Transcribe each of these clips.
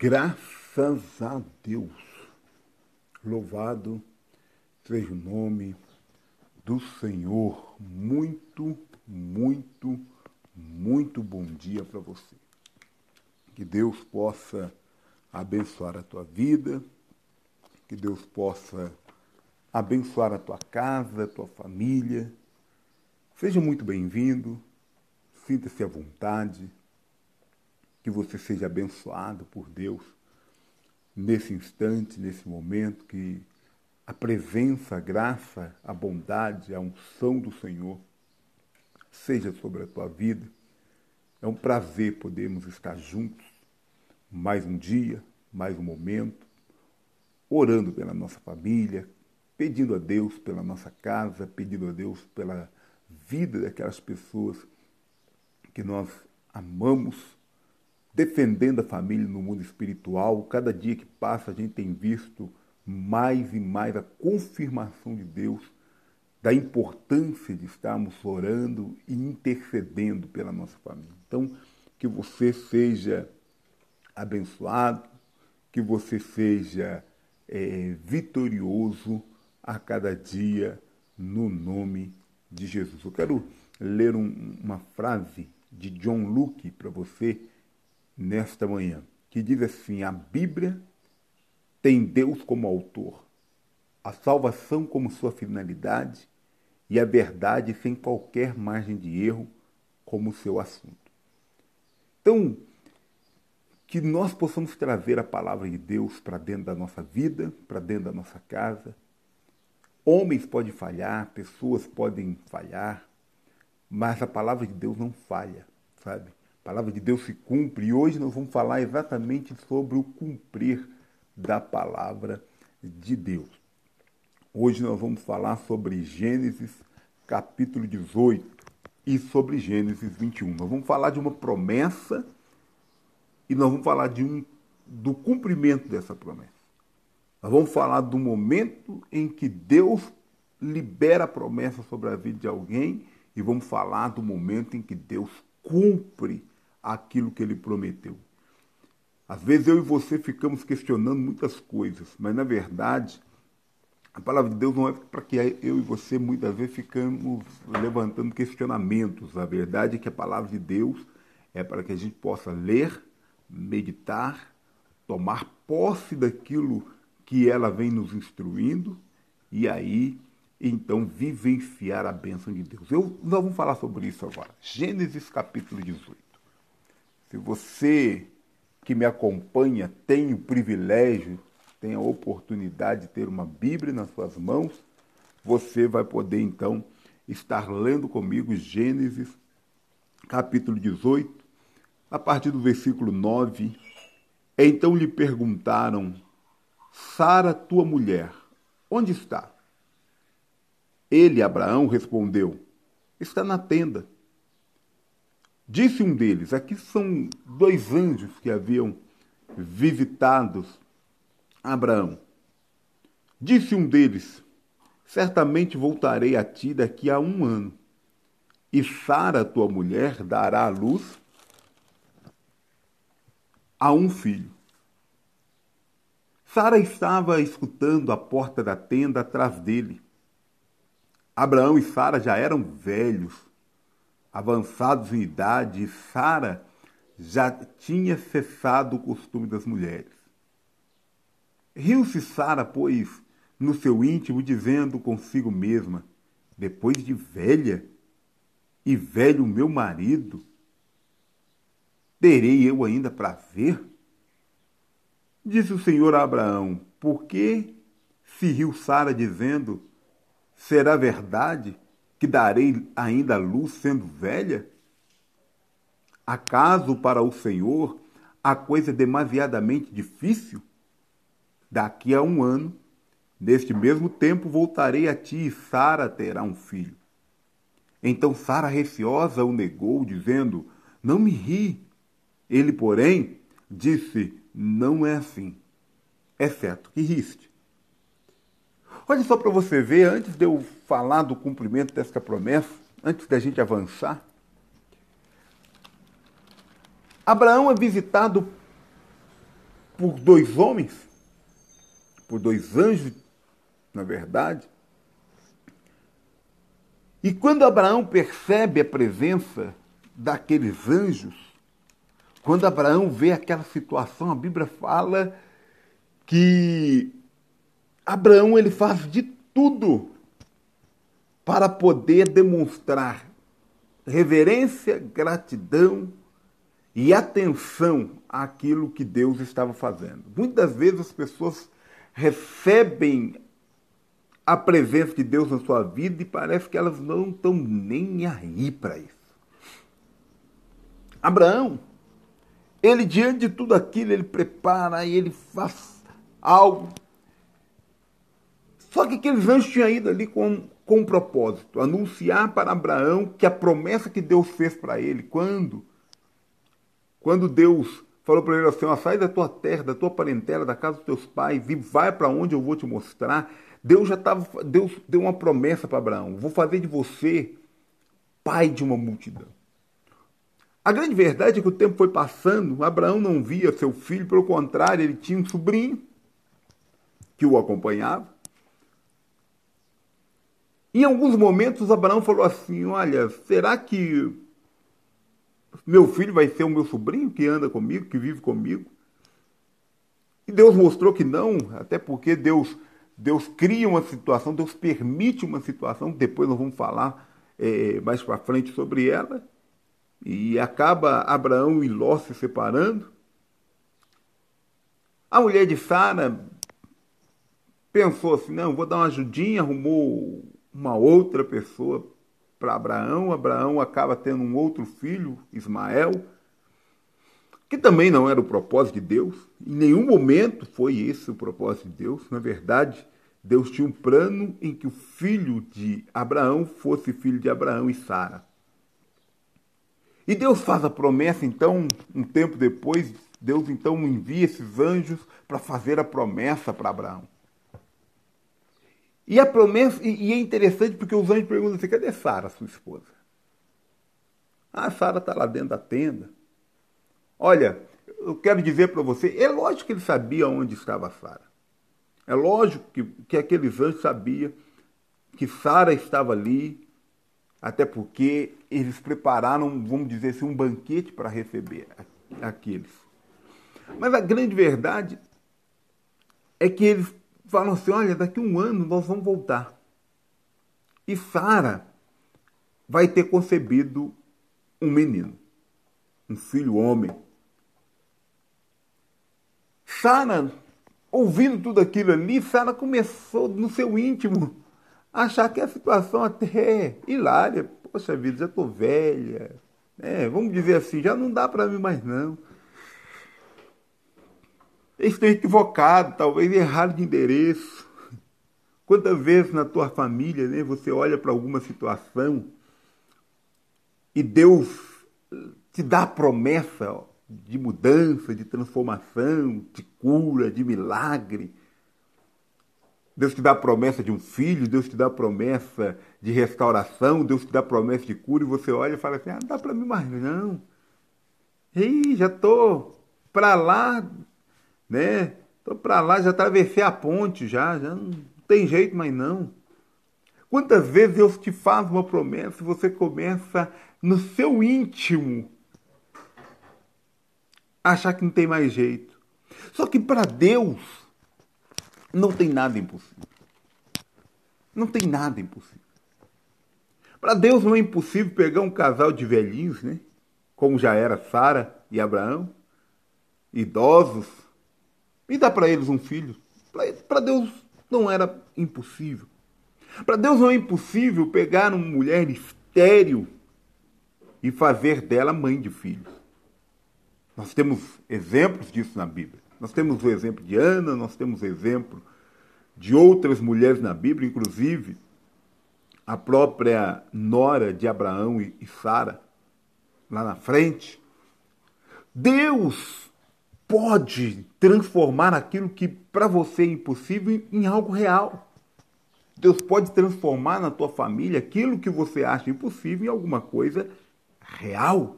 Graças a Deus. Louvado seja o nome do Senhor. Muito, muito, muito bom dia para você. Que Deus possa abençoar a tua vida, que Deus possa abençoar a tua casa, a tua família. Seja muito bem-vindo, sinta-se à vontade que você seja abençoado por Deus nesse instante, nesse momento, que a presença, a graça, a bondade, a unção do Senhor seja sobre a tua vida. É um prazer podermos estar juntos mais um dia, mais um momento, orando pela nossa família, pedindo a Deus pela nossa casa, pedindo a Deus pela vida daquelas pessoas que nós amamos defendendo a família no mundo espiritual. Cada dia que passa, a gente tem visto mais e mais a confirmação de Deus da importância de estarmos orando e intercedendo pela nossa família. Então, que você seja abençoado, que você seja é, vitorioso a cada dia no nome de Jesus. Eu quero ler um, uma frase de John Luke para você nesta manhã, que diz assim: a Bíblia tem Deus como autor, a salvação como sua finalidade e a verdade sem qualquer margem de erro como seu assunto. Então, que nós possamos trazer a palavra de Deus para dentro da nossa vida, para dentro da nossa casa. Homens podem falhar, pessoas podem falhar, mas a palavra de Deus não falha, sabe? A palavra de Deus se cumpre e hoje nós vamos falar exatamente sobre o cumprir da palavra de Deus. Hoje nós vamos falar sobre Gênesis capítulo 18 e sobre Gênesis 21. Nós vamos falar de uma promessa e nós vamos falar de um, do cumprimento dessa promessa. Nós vamos falar do momento em que Deus libera a promessa sobre a vida de alguém e vamos falar do momento em que Deus cumpre aquilo que ele prometeu. Às vezes eu e você ficamos questionando muitas coisas, mas na verdade a palavra de Deus não é para que eu e você muitas vezes ficamos levantando questionamentos. A verdade é que a palavra de Deus é para que a gente possa ler, meditar, tomar posse daquilo que ela vem nos instruindo e aí então vivenciar a bênção de Deus. Eu, nós vamos falar sobre isso agora. Gênesis capítulo 18. Se você que me acompanha tem o privilégio, tem a oportunidade de ter uma Bíblia nas suas mãos, você vai poder então estar lendo comigo Gênesis, capítulo 18, a partir do versículo 9. Então lhe perguntaram: Sara, tua mulher, onde está? Ele, Abraão, respondeu: Está na tenda. Disse um deles: aqui são dois anjos que haviam visitado Abraão. Disse um deles: Certamente voltarei a ti daqui a um ano, e Sara, tua mulher, dará à luz a um filho. Sara estava escutando a porta da tenda atrás dele. Abraão e Sara já eram velhos avançados em idade, Sara já tinha cessado o costume das mulheres. Riu-se Sara, pois, no seu íntimo, dizendo consigo mesma: Depois de velha, e velho meu marido, terei eu ainda prazer? Disse o Senhor a Abraão: Por que se riu Sara, dizendo: Será verdade? Que darei ainda luz sendo velha? Acaso para o Senhor a coisa é demasiadamente difícil? Daqui a um ano, neste mesmo tempo, voltarei a ti e Sara terá um filho. Então Sara, receosa, o negou, dizendo: Não me ri. Ele, porém, disse: Não é assim. É certo que riste Olha só para você ver, antes de eu falar do cumprimento dessa promessa, antes da gente avançar, Abraão é visitado por dois homens, por dois anjos, na verdade. E quando Abraão percebe a presença daqueles anjos, quando Abraão vê aquela situação, a Bíblia fala que Abraão ele faz de tudo para poder demonstrar reverência, gratidão e atenção àquilo que Deus estava fazendo. Muitas vezes as pessoas recebem a presença de Deus na sua vida e parece que elas não estão nem aí para isso. Abraão, ele diante de tudo aquilo, ele prepara e ele faz algo. Só que aqueles anjos tinham ido ali com, com um propósito, anunciar para Abraão que a promessa que Deus fez para ele, quando? Quando Deus falou para ele assim, sai da tua terra, da tua parentela, da casa dos teus pais e vai para onde eu vou te mostrar. Deus já estava, Deus deu uma promessa para Abraão: vou fazer de você pai de uma multidão. A grande verdade é que o tempo foi passando, Abraão não via seu filho, pelo contrário, ele tinha um sobrinho que o acompanhava. Em alguns momentos, Abraão falou assim: Olha, será que meu filho vai ser o meu sobrinho que anda comigo, que vive comigo? E Deus mostrou que não, até porque Deus Deus cria uma situação, Deus permite uma situação, depois nós vamos falar é, mais para frente sobre ela, e acaba Abraão e Ló se separando. A mulher de Sara pensou assim: não, vou dar uma ajudinha, arrumou uma outra pessoa para Abraão. Abraão acaba tendo um outro filho, Ismael, que também não era o propósito de Deus. Em nenhum momento foi esse o propósito de Deus. Na verdade, Deus tinha um plano em que o filho de Abraão fosse filho de Abraão e Sara. E Deus faz a promessa, então, um tempo depois, Deus então envia esses anjos para fazer a promessa para Abraão. E a promessa, e, e, é interessante porque os anjos perguntam assim: cadê Sara, sua esposa? Ah, Sara está lá dentro da tenda. Olha, eu quero dizer para você, é lógico que ele sabia onde estava Sara. É lógico que, que aqueles anjos sabiam que Sara estava ali, até porque eles prepararam, vamos dizer assim, um banquete para receber aqueles. Mas a grande verdade é que eles falam assim: olha, daqui a um ano nós vamos voltar. E Sara vai ter concebido um menino, um filho homem. Sara, ouvindo tudo aquilo ali, Sara começou no seu íntimo a achar que a situação até é hilária. Poxa vida, já estou velha. É, vamos dizer assim, já não dá para mim mais não. Eles estão equivocados, talvez erraram de endereço. Quantas vezes na tua família né, você olha para alguma situação e Deus te dá a promessa ó, de mudança, de transformação, de cura, de milagre. Deus te dá a promessa de um filho, Deus te dá a promessa de restauração, Deus te dá a promessa de cura, e você olha e fala assim: ah, não dá para mim mais não. Ei, já estou para lá né? Tô para lá, já atravessei a ponte já, já não tem jeito mais não. Quantas vezes Deus te faz uma promessa e você começa no seu íntimo a achar que não tem mais jeito. Só que para Deus não tem nada impossível. Não tem nada impossível. Para Deus não é impossível pegar um casal de velhinhos, né? Como já era Sara e Abraão, idosos, e dar para eles um filho. Para Deus não era impossível. Para Deus não é impossível pegar uma mulher estéril e fazer dela mãe de filhos. Nós temos exemplos disso na Bíblia. Nós temos o exemplo de Ana, nós temos o exemplo de outras mulheres na Bíblia, inclusive a própria nora de Abraão e Sara, lá na frente. Deus pode transformar aquilo que para você é impossível em algo real. Deus pode transformar na tua família aquilo que você acha impossível em alguma coisa real.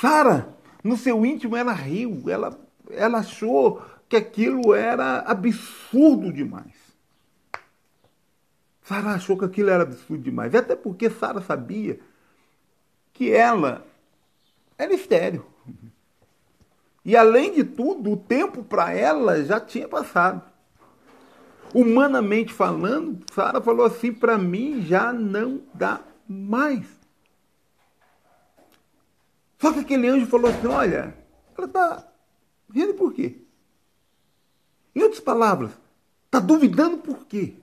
Sara No seu íntimo ela riu, ela, ela achou que aquilo era absurdo demais. Sara achou que aquilo era absurdo demais. Até porque Sara sabia que ela era estéreo. E além de tudo, o tempo para ela já tinha passado. Humanamente falando, Sara falou assim: para mim já não dá mais. Só que aquele anjo falou assim: olha, ela está rindo por quê? Em outras palavras, está duvidando por quê?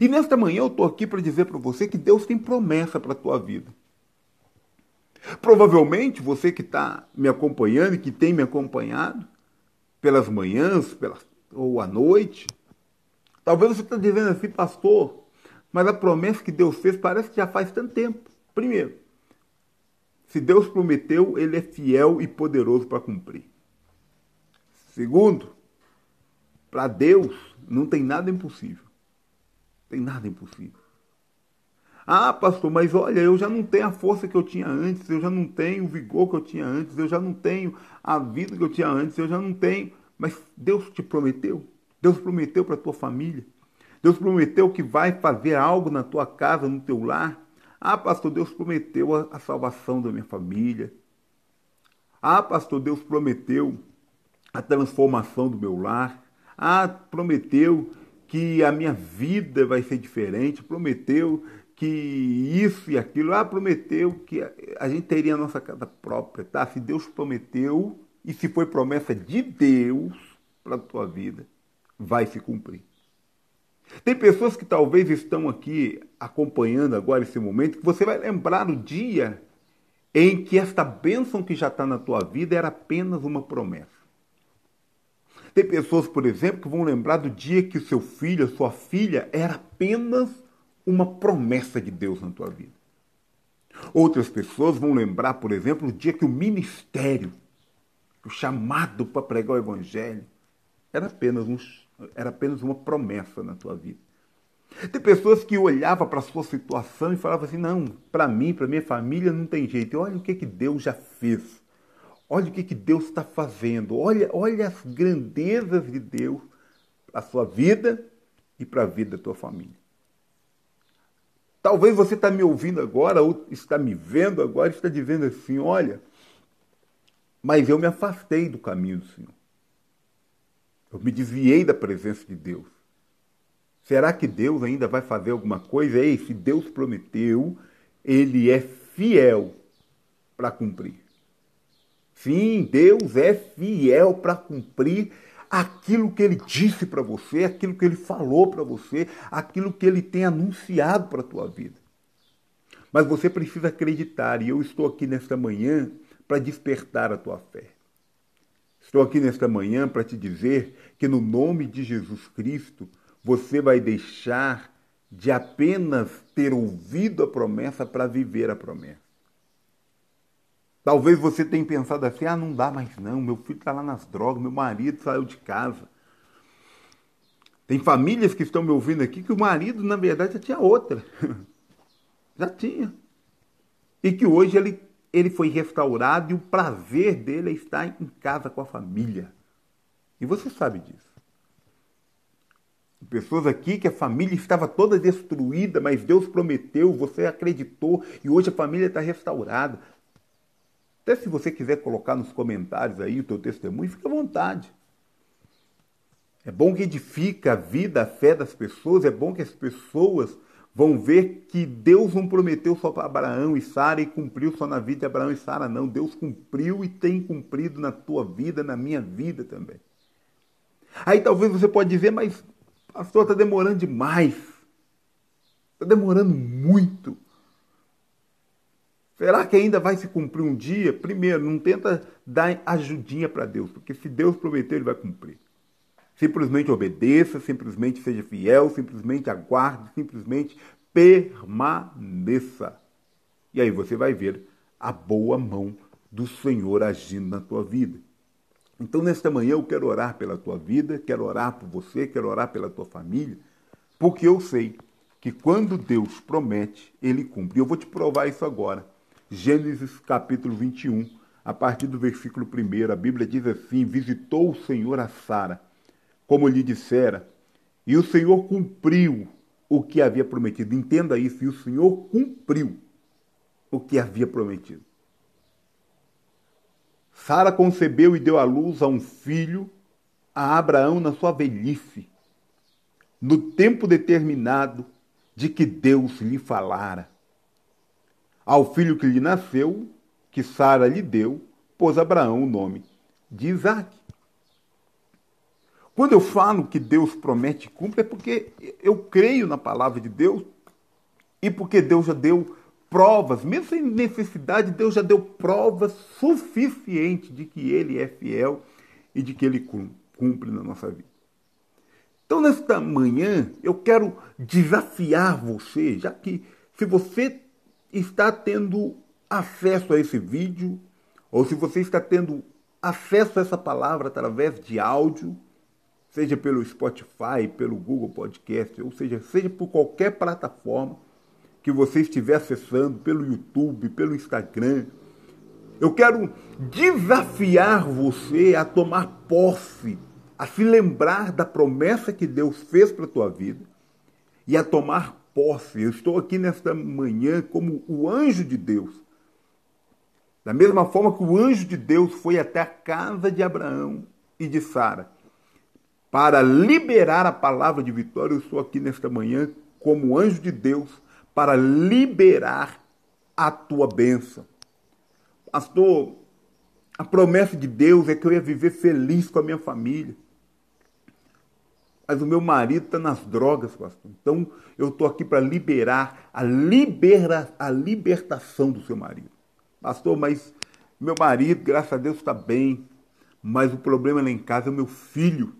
E nesta manhã eu estou aqui para dizer para você que Deus tem promessa para a tua vida. Provavelmente você que está me acompanhando e que tem me acompanhado pelas manhãs pelas, ou à noite, talvez você está dizendo assim, pastor, mas a promessa que Deus fez parece que já faz tanto tempo. Primeiro, se Deus prometeu, Ele é fiel e poderoso para cumprir. Segundo, para Deus não tem nada impossível. Tem nada impossível. Ah, pastor, mas olha, eu já não tenho a força que eu tinha antes, eu já não tenho o vigor que eu tinha antes, eu já não tenho a vida que eu tinha antes, eu já não tenho. Mas Deus te prometeu. Deus prometeu para a tua família. Deus prometeu que vai fazer algo na tua casa, no teu lar. Ah, pastor, Deus prometeu a, a salvação da minha família. Ah, pastor, Deus prometeu a transformação do meu lar. Ah, prometeu que a minha vida vai ser diferente. Prometeu que isso e aquilo, ah, prometeu que a gente teria a nossa casa própria, tá? Se Deus prometeu e se foi promessa de Deus para a tua vida, vai se cumprir. Tem pessoas que talvez estão aqui acompanhando agora esse momento, que você vai lembrar o dia em que esta bênção que já está na tua vida era apenas uma promessa. Tem pessoas, por exemplo, que vão lembrar do dia que o seu filho, a sua filha, era apenas uma promessa de Deus na tua vida. Outras pessoas vão lembrar, por exemplo, o dia que o ministério, o chamado para pregar o evangelho, era apenas, um, era apenas uma promessa na tua vida. Tem pessoas que olhavam para a sua situação e falavam assim: não, para mim, para minha família não tem jeito. Olha o que, que Deus já fez. Olha o que, que Deus está fazendo. Olha, olha as grandezas de Deus para a sua vida e para a vida da tua família. Talvez você está me ouvindo agora, ou está me vendo agora, está dizendo assim: olha, mas eu me afastei do caminho do Senhor. Eu me desviei da presença de Deus. Será que Deus ainda vai fazer alguma coisa? Ei, se Deus prometeu, Ele é fiel para cumprir. Sim, Deus é fiel para cumprir aquilo que ele disse para você, aquilo que ele falou para você, aquilo que ele tem anunciado para a tua vida. Mas você precisa acreditar, e eu estou aqui nesta manhã para despertar a tua fé. Estou aqui nesta manhã para te dizer que no nome de Jesus Cristo você vai deixar de apenas ter ouvido a promessa para viver a promessa. Talvez você tenha pensado assim: ah, não dá mais não, meu filho está lá nas drogas, meu marido saiu de casa. Tem famílias que estão me ouvindo aqui que o marido, na verdade, já tinha outra. já tinha. E que hoje ele, ele foi restaurado e o prazer dele é estar em casa com a família. E você sabe disso. Pessoas aqui que a família estava toda destruída, mas Deus prometeu, você acreditou e hoje a família está restaurada. Até se você quiser colocar nos comentários aí o teu testemunho, fica à vontade. É bom que edifica a vida, a fé das pessoas, é bom que as pessoas vão ver que Deus não prometeu só para Abraão e Sara e cumpriu só na vida de Abraão e Sara, não. Deus cumpriu e tem cumprido na tua vida, na minha vida também. Aí talvez você pode dizer, mas pastor, está demorando demais. Está demorando muito. Será que ainda vai se cumprir um dia? Primeiro, não tenta dar ajudinha para Deus, porque se Deus prometeu, Ele vai cumprir. Simplesmente obedeça, simplesmente seja fiel, simplesmente aguarde, simplesmente permaneça. E aí você vai ver a boa mão do Senhor agindo na tua vida. Então, nesta manhã, eu quero orar pela tua vida, quero orar por você, quero orar pela tua família, porque eu sei que quando Deus promete, Ele cumpre. Eu vou te provar isso agora. Gênesis capítulo 21, a partir do versículo 1. A Bíblia diz assim: Visitou o Senhor a Sara, como lhe dissera, e o Senhor cumpriu o que havia prometido. Entenda isso, e o Senhor cumpriu o que havia prometido. Sara concebeu e deu à luz a um filho a Abraão na sua velhice, no tempo determinado de que Deus lhe falara. Ao filho que lhe nasceu, que Sara lhe deu, pôs Abraão o nome de Isaac. Quando eu falo que Deus promete e cumpre, é porque eu creio na palavra de Deus e porque Deus já deu provas, mesmo sem necessidade, Deus já deu provas suficientes de que Ele é fiel e de que Ele cumpre na nossa vida. Então, nesta manhã, eu quero desafiar você, já que se você está tendo acesso a esse vídeo, ou se você está tendo acesso a essa palavra através de áudio, seja pelo Spotify, pelo Google Podcast, ou seja, seja por qualquer plataforma que você estiver acessando, pelo YouTube, pelo Instagram, eu quero desafiar você a tomar posse, a se lembrar da promessa que Deus fez para a tua vida e a tomar posse. Eu estou aqui nesta manhã como o anjo de Deus da mesma forma que o anjo de Deus foi até a casa de Abraão e de Sara para liberar a palavra de vitória, eu estou aqui nesta manhã como anjo de Deus para liberar a tua bênção. Pastor, a promessa de Deus é que eu ia viver feliz com a minha família. Mas o meu marido está nas drogas, pastor. Então eu estou aqui para liberar a, libera, a libertação do seu marido. Pastor, mas meu marido, graças a Deus, está bem. Mas o problema lá em casa é o meu filho,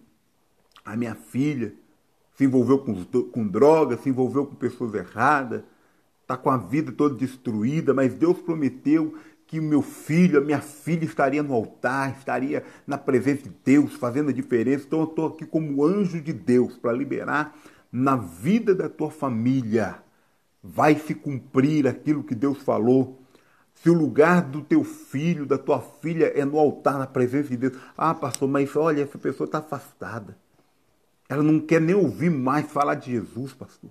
a minha filha. Se envolveu com, com drogas, se envolveu com pessoas erradas, está com a vida toda destruída, mas Deus prometeu que o meu filho, a minha filha estaria no altar, estaria na presença de Deus, fazendo a diferença. Então eu estou aqui como anjo de Deus para liberar na vida da tua família. Vai se cumprir aquilo que Deus falou se o lugar do teu filho, da tua filha é no altar, na presença de Deus. Ah, pastor, mas olha, essa pessoa está afastada. Ela não quer nem ouvir mais falar de Jesus, pastor.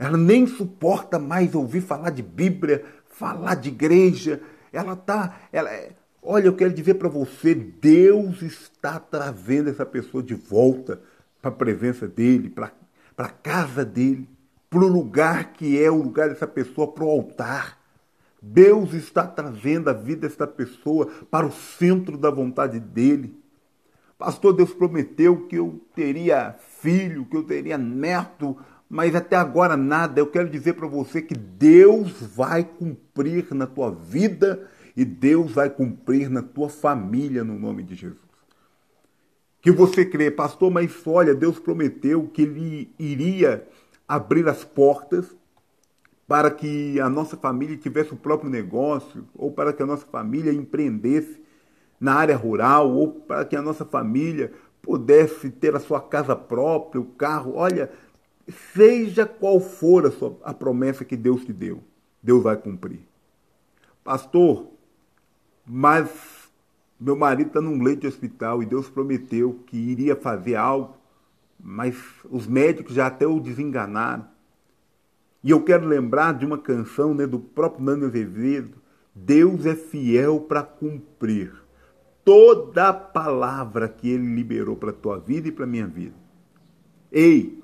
Ela nem suporta mais ouvir falar de Bíblia, falar de igreja. Ela está. Ela, é, olha, eu quero dizer para você: Deus está trazendo essa pessoa de volta para a presença dele, para a casa dele, para o lugar que é o lugar dessa pessoa, para o altar. Deus está trazendo a vida desta pessoa para o centro da vontade dele. Pastor, Deus prometeu que eu teria filho, que eu teria neto, mas até agora nada. Eu quero dizer para você que Deus vai cumprir na tua vida e Deus vai cumprir na tua família, no nome de Jesus. Que você crê, pastor, mas olha, Deus prometeu que Ele iria abrir as portas para que a nossa família tivesse o próprio negócio, ou para que a nossa família empreendesse na área rural, ou para que a nossa família pudesse ter a sua casa própria, o carro. Olha, seja qual for a, sua, a promessa que Deus te deu, Deus vai cumprir. Pastor, mas meu marido está num leito de hospital e Deus prometeu que iria fazer algo, mas os médicos já até o desenganaram. E eu quero lembrar de uma canção né, do próprio Nando Azevedo. Deus é fiel para cumprir toda a palavra que ele liberou para a tua vida e para a minha vida. Ei,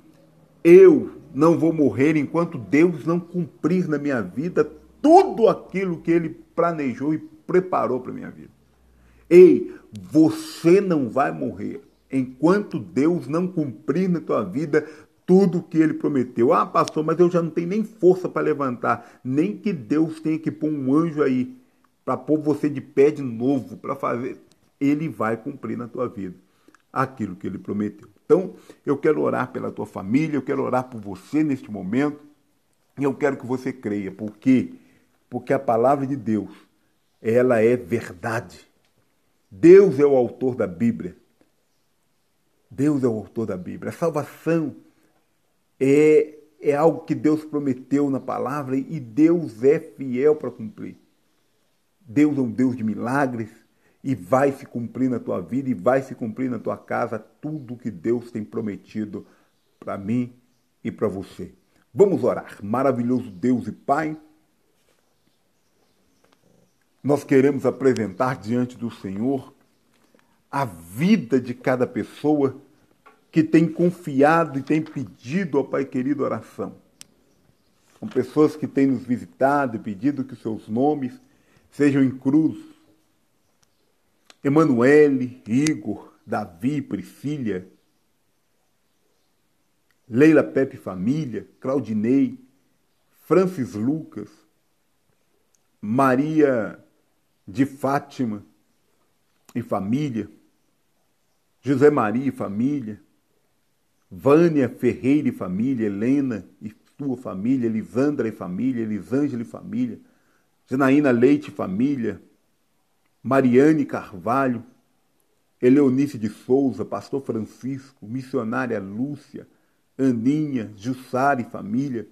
eu não vou morrer enquanto Deus não cumprir na minha vida tudo aquilo que ele planejou e preparou para minha vida. Ei, você não vai morrer enquanto Deus não cumprir na tua vida tudo que ele prometeu. Ah, pastor, mas eu já não tenho nem força para levantar. Nem que Deus tenha que pôr um anjo aí para pôr você de pé de novo, para fazer. Ele vai cumprir na tua vida aquilo que ele prometeu. Então, eu quero orar pela tua família, eu quero orar por você neste momento, e eu quero que você creia. Por quê? Porque a palavra de Deus, ela é verdade. Deus é o autor da Bíblia. Deus é o autor da Bíblia. A salvação é, é algo que Deus prometeu na palavra e Deus é fiel para cumprir. Deus é um Deus de milagres e vai se cumprir na tua vida e vai se cumprir na tua casa tudo que Deus tem prometido para mim e para você. Vamos orar. Maravilhoso Deus e Pai, nós queremos apresentar diante do Senhor a vida de cada pessoa que tem confiado e tem pedido ao Pai querido oração. São pessoas que têm nos visitado e pedido que seus nomes sejam em cruz. Emanuele, Igor, Davi, Priscília, Leila Pepe Família, Claudinei, Francis Lucas, Maria de Fátima e família, José Maria e família, Vânia Ferreira e família, Helena e sua família, Elisandra e família, Elisângela e família, Janaína Leite e família, Mariane Carvalho, Eleonice de Souza, Pastor Francisco, Missionária Lúcia, Aninha, Jussara e família,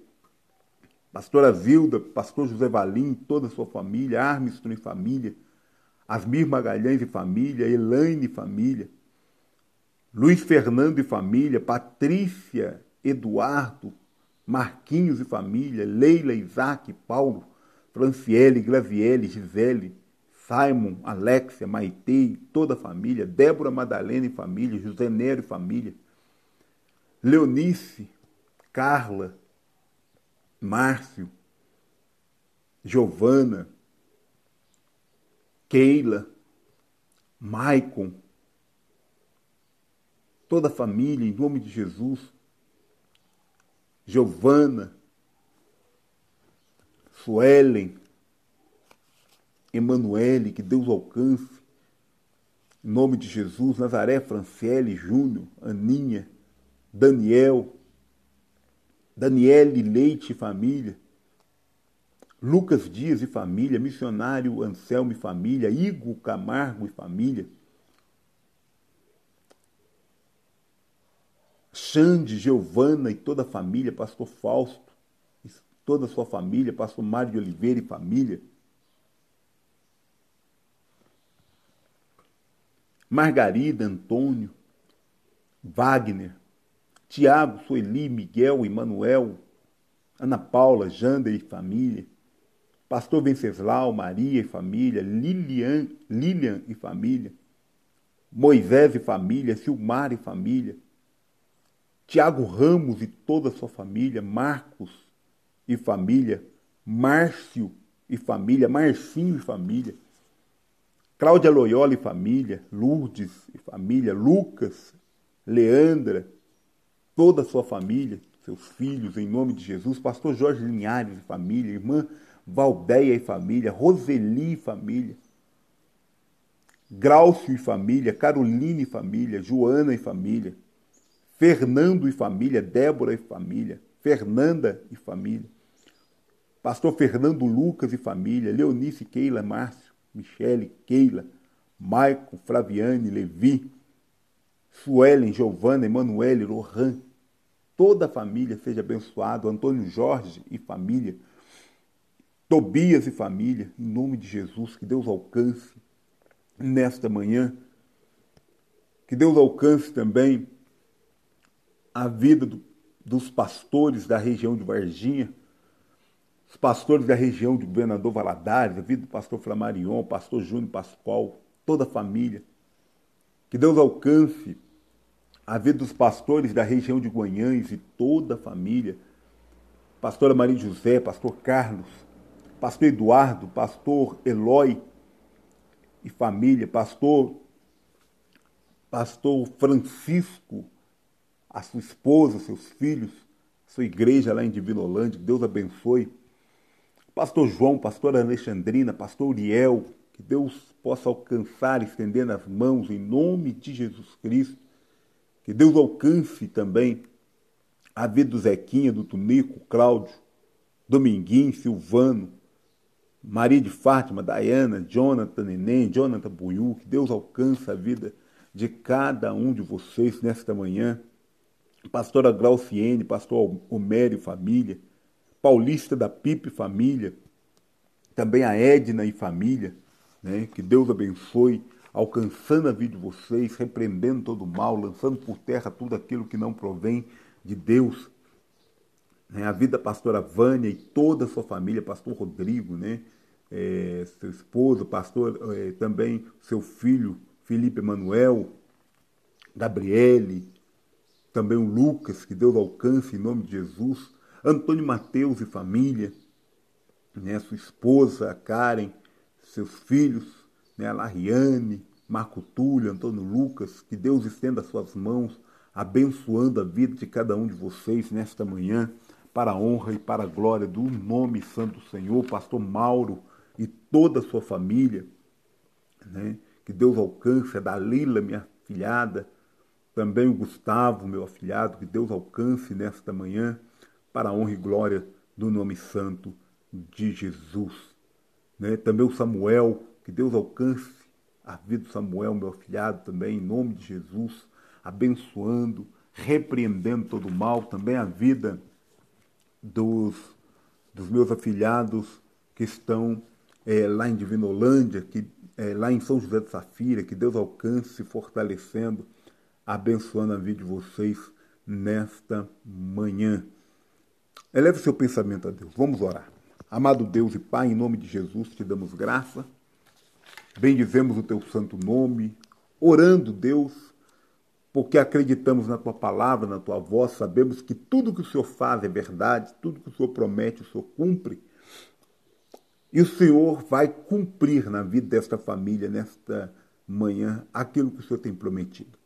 Pastora Zilda, Pastor José Valim, toda a sua família, Armiston e família, Asmir Magalhães e família, Elaine e família, Luiz Fernando e família, Patrícia, Eduardo, Marquinhos e família, Leila, Isaac, Paulo, Franciele, Glaviele, Gisele, Simon, Alexia, Maitei, toda a família, Débora Madalena e família, José Nero e família, Leonice, Carla, Márcio, Giovana, Keila, Maicon, toda a família, em nome de Jesus, Giovana, Suelen, Emanuele, que Deus alcance, em nome de Jesus, Nazaré, Franciele, Júnior, Aninha, Daniel, Daniele Leite e família, Lucas Dias e família, missionário Anselmo e família, Igor Camargo e família, Xande, Giovana e toda a família, pastor Fausto, e toda a sua família, pastor Mário de Oliveira e família, Margarida, Antônio, Wagner, Tiago, Sueli, Miguel, Emanuel, Ana Paula, Jander e família, Pastor Venceslau, Maria e família, Lilian, Lilian e família, Moisés e família, Silmar e família, Tiago Ramos e toda a sua família, Marcos e família, Márcio e família, Marcinho e família, Cláudia Loyola e família, Lourdes e família, Lucas, Leandra, toda a sua família, seus filhos, em nome de Jesus, pastor Jorge Linhares e família, irmã Valdeia e família, Roseli e família, Graucio e família, Caroline e família, Joana e família, Fernando e família, Débora e família, Fernanda e família, pastor Fernando Lucas e família, Leonice, Keila, Márcio, Michele, Keila, Maicon, Flaviane, Levi, Suelen, Giovana, Emanuele, Lohan, toda a família seja abençoado, Antônio Jorge e família, Tobias e família, em nome de Jesus, que Deus alcance nesta manhã, que Deus alcance também a vida do, dos pastores da região de Varginha, os pastores da região de Governador Valadares, a vida do pastor Flamarion, pastor Júnior Pascoal, toda a família. Que Deus alcance a vida dos pastores da região de Guanhães e toda a família, pastora Maria José, pastor Carlos, pastor Eduardo, pastor Eloy e família, pastor pastor Francisco, a sua esposa, seus filhos, sua igreja lá em Divinolândia, que Deus abençoe. Pastor João, pastora Alexandrina, pastor Uriel, que Deus possa alcançar, estendendo as mãos em nome de Jesus Cristo. Que Deus alcance também a vida do Zequinha, do Tunico, Cláudio, Dominguinho, Silvano, Maria de Fátima, Dayana, Jonathan Neném, Jonathan Buiu, que Deus alcance a vida de cada um de vocês nesta manhã. Pastora Glauciene, pastor Homério família, Paulista da Pipe família, também a Edna e família, Né? Que Deus abençoe, alcançando a vida de vocês, repreendendo todo o mal, lançando por terra tudo aquilo que não provém de Deus. Né? A vida da pastora Vânia e toda a sua família, pastor Rodrigo, né? É, seu esposo, pastor, é, também seu filho, Felipe Emanuel, Gabriele, também o Lucas, que Deus alcance em nome de Jesus, Antônio Mateus e família, né, sua esposa, a Karen, seus filhos, né, a Lariane, Marco Túlio, Antônio Lucas, que Deus estenda suas mãos, abençoando a vida de cada um de vocês nesta manhã, para a honra e para a glória do nome santo do Senhor, pastor Mauro e toda a sua família, né? que Deus alcance, a Dalila, minha filhada, também o Gustavo, meu afilhado, que Deus alcance nesta manhã, para a honra e glória do nome santo de Jesus. Né? Também o Samuel, que Deus alcance a vida do Samuel, meu afilhado, também, em nome de Jesus, abençoando, repreendendo todo o mal, também a vida dos, dos meus afilhados que estão é, lá em Divinolândia, que, é, lá em São José de Safira, que Deus alcance, fortalecendo, abençoando a vida de vocês nesta manhã. Eleve seu pensamento a Deus. Vamos orar. Amado Deus e Pai, em nome de Jesus, te damos graça. Bendizemos o teu santo nome, orando, Deus, porque acreditamos na tua palavra, na tua voz, sabemos que tudo que o Senhor faz é verdade, tudo que o Senhor promete, o Senhor cumpre. E o Senhor vai cumprir na vida desta família, nesta manhã, aquilo que o Senhor tem prometido.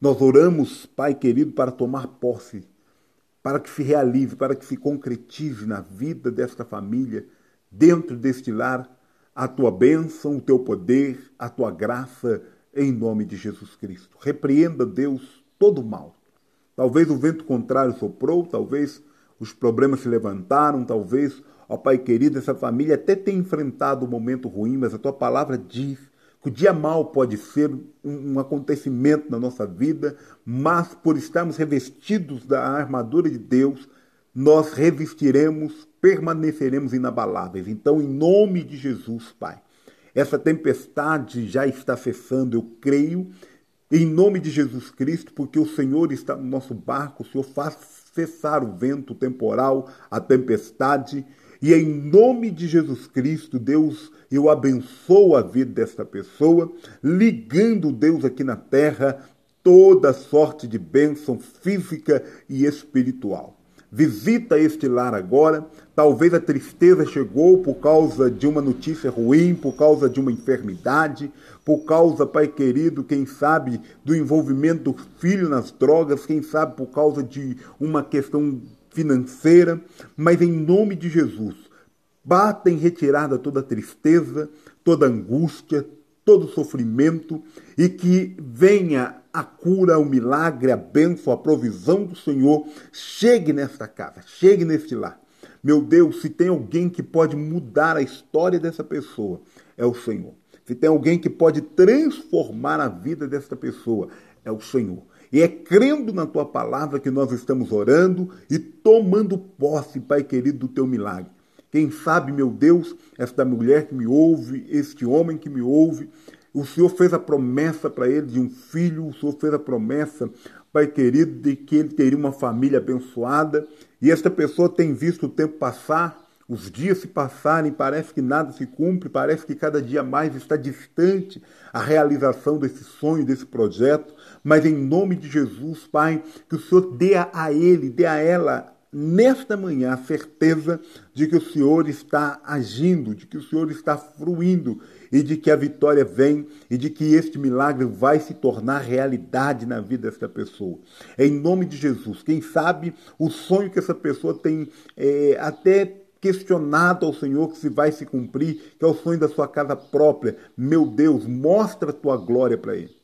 Nós oramos, Pai querido, para tomar posse, para que se realize, para que se concretize na vida desta família, dentro deste lar, a tua bênção, o teu poder, a tua graça, em nome de Jesus Cristo. Repreenda, Deus, todo o mal. Talvez o vento contrário soprou, talvez os problemas se levantaram, talvez Ó Pai querido, essa família até tem enfrentado um momento ruim, mas a tua palavra diz que o dia mal pode ser um, acontecimento na nossa vida, mas por estarmos revestidos da armadura de Deus, nós revestiremos, permaneceremos inabaláveis. Então, em nome de Jesus, Pai, essa tempestade já está cessando, eu creio, em nome de Jesus Cristo, porque o Senhor está no nosso barco, o Senhor faz cessar o vento temporal, a tempestade, e em nome de Jesus Cristo, Deus, eu abençoo a vida desta pessoa, ligando Deus aqui na terra toda sorte de bênção física e espiritual. Visita este lar agora. Talvez a tristeza chegou por causa de uma notícia ruim, por causa de uma enfermidade, por causa, Pai querido, quem sabe, do envolvimento do filho nas drogas, quem sabe por causa de uma questão financeira, mas em nome de Jesus, bata em retirada toda tristeza, toda angústia, todo sofrimento e que venha a cura, o milagre, a bênção, a provisão do Senhor chegue nesta casa, chegue neste lar. Meu Deus, se tem alguém que pode mudar a história dessa pessoa, é o Senhor. Se tem alguém que pode transformar a vida desta pessoa, é o Senhor. E é crendo na tua palavra que nós estamos orando e tomando posse, Pai querido, do teu milagre. Quem sabe, meu Deus, esta mulher que me ouve, este homem que me ouve, o Senhor fez a promessa para ele de um filho, o Senhor fez a promessa, Pai querido, de que ele teria uma família abençoada. E esta pessoa tem visto o tempo passar, os dias se passarem, parece que nada se cumpre, parece que cada dia mais está distante a realização desse sonho, desse projeto. Mas em nome de Jesus, Pai, que o Senhor dê a ele, dê a ela nesta manhã a certeza de que o Senhor está agindo, de que o Senhor está fruindo e de que a vitória vem e de que este milagre vai se tornar realidade na vida desta pessoa. Em nome de Jesus, quem sabe o sonho que essa pessoa tem é, até questionado ao Senhor que se vai se cumprir, que é o sonho da sua casa própria. Meu Deus, mostra a tua glória para ele.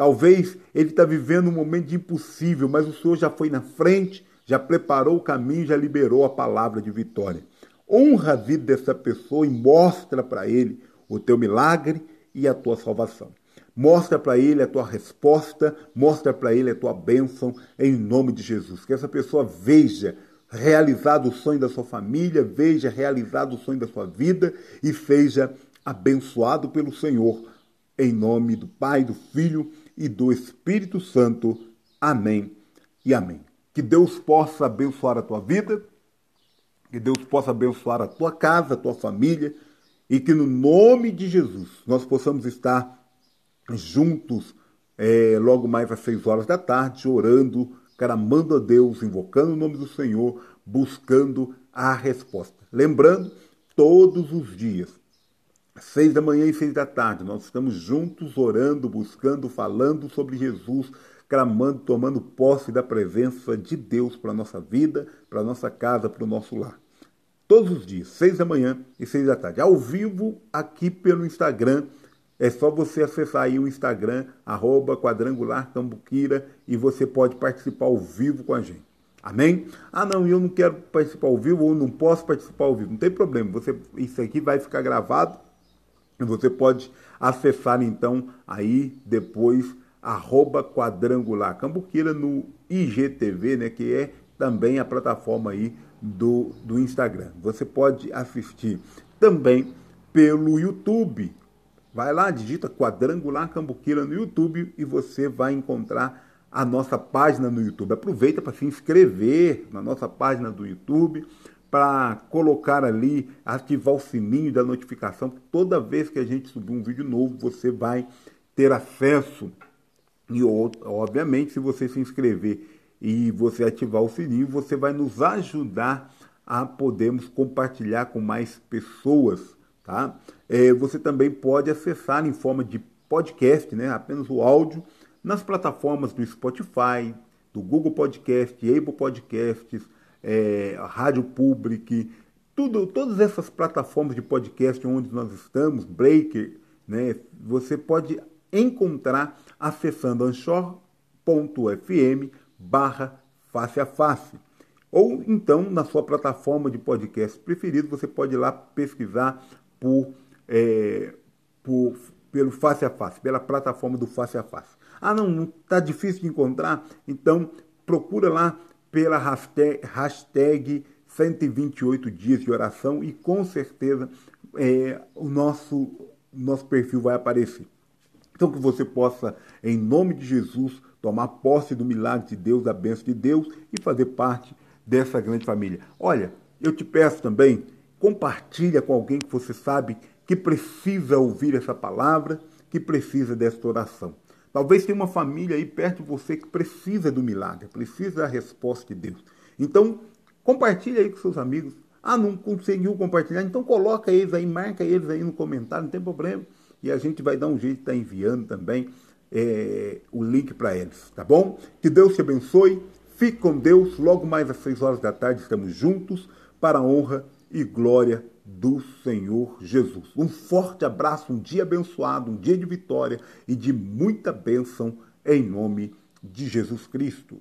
Talvez ele está vivendo um momento de impossível, mas o Senhor já foi na frente, já preparou o caminho, já liberou a palavra de vitória. Honra a vida dessa pessoa e mostra para ele o teu milagre e a tua salvação. Mostra para ele a tua resposta, mostra para ele a tua bênção em nome de Jesus. Que essa pessoa veja realizado o sonho da sua família, veja realizado o sonho da sua vida e seja abençoado pelo Senhor. Em nome do Pai, do Filho e do Espírito Santo. Amém e amém. Que Deus possa abençoar a tua vida, que Deus possa abençoar a tua casa, a tua família e que no nome de Jesus nós possamos estar juntos é, logo mais às seis horas da tarde, orando, clamando a Deus, invocando o nome do Senhor, buscando a resposta. Lembrando, todos os dias, seis da manhã e seis da tarde, nós estamos juntos orando, buscando, falando sobre Jesus, clamando, tomando posse da presença de Deus para a nossa vida, para a nossa casa, para o nosso lar. Todos os dias, seis da manhã e seis da tarde. Ao vivo aqui pelo Instagram. É só você acessar aí o Instagram, arroba quadrangular e você pode participar ao vivo com a gente. Amém? Ah, não, eu não quero participar ao vivo ou não posso participar ao vivo. Não tem problema. Você, isso aqui vai ficar gravado você pode acessar então aí depois arroba quadrangular Cambuquira no IGTV, né, que é também a plataforma aí do, do Instagram. Você pode assistir também pelo YouTube. Vai lá, digita Quadrangular Cambuquira no YouTube e você vai encontrar a nossa página no YouTube. Aproveita para se inscrever na nossa página do YouTube, para colocar ali, ativar o sininho da notificação. Toda vez que a gente subir um vídeo novo, você vai ter acesso e, obviamente, se você se inscrever e você ativar o sininho, você vai nos ajudar a podermos compartilhar com mais pessoas, tá? É, você também pode acessar em forma de podcast, né? Apenas o áudio nas plataformas do Spotify, do Google Podcast, Apple Podcasts, é, Rádio Public, tudo, todas essas plataformas de podcast onde nós estamos, Breaker, né? Você pode encontrar acessando anchor.fm barra face a face. Ou então, na sua plataforma de podcast preferido, você pode ir lá pesquisar por, é, por, pelo face a face, pela plataforma do face a face. Ah, não, está difícil de encontrar? Então, procura lá pela hashtag, hashtag 128 dias de oração e com certeza é, o nosso, nosso perfil vai aparecer. Então, que você possa, em nome de Jesus, tomar posse do milagre de Deus, da bênção de Deus e fazer parte dessa grande família. Olha, eu te peço também, compartilha com alguém que você sabe que precisa ouvir essa palavra, que precisa dessa oração. Talvez tenha uma família aí perto de você que precisa do milagre, precisa da resposta de Deus. Então, compartilha aí com seus amigos. Ah, não conseguiu compartilhar? Então coloca eles aí, marca eles aí no comentário, não tem problema. E a gente vai dar um jeito de estar tá enviando também é, o link para eles, tá bom? Que Deus te abençoe, fique com Deus. Logo mais às seis horas da tarde estamos juntos para a honra e glória do Senhor Jesus. Um forte abraço, um dia abençoado, um dia de vitória e de muita bênção em nome de Jesus Cristo.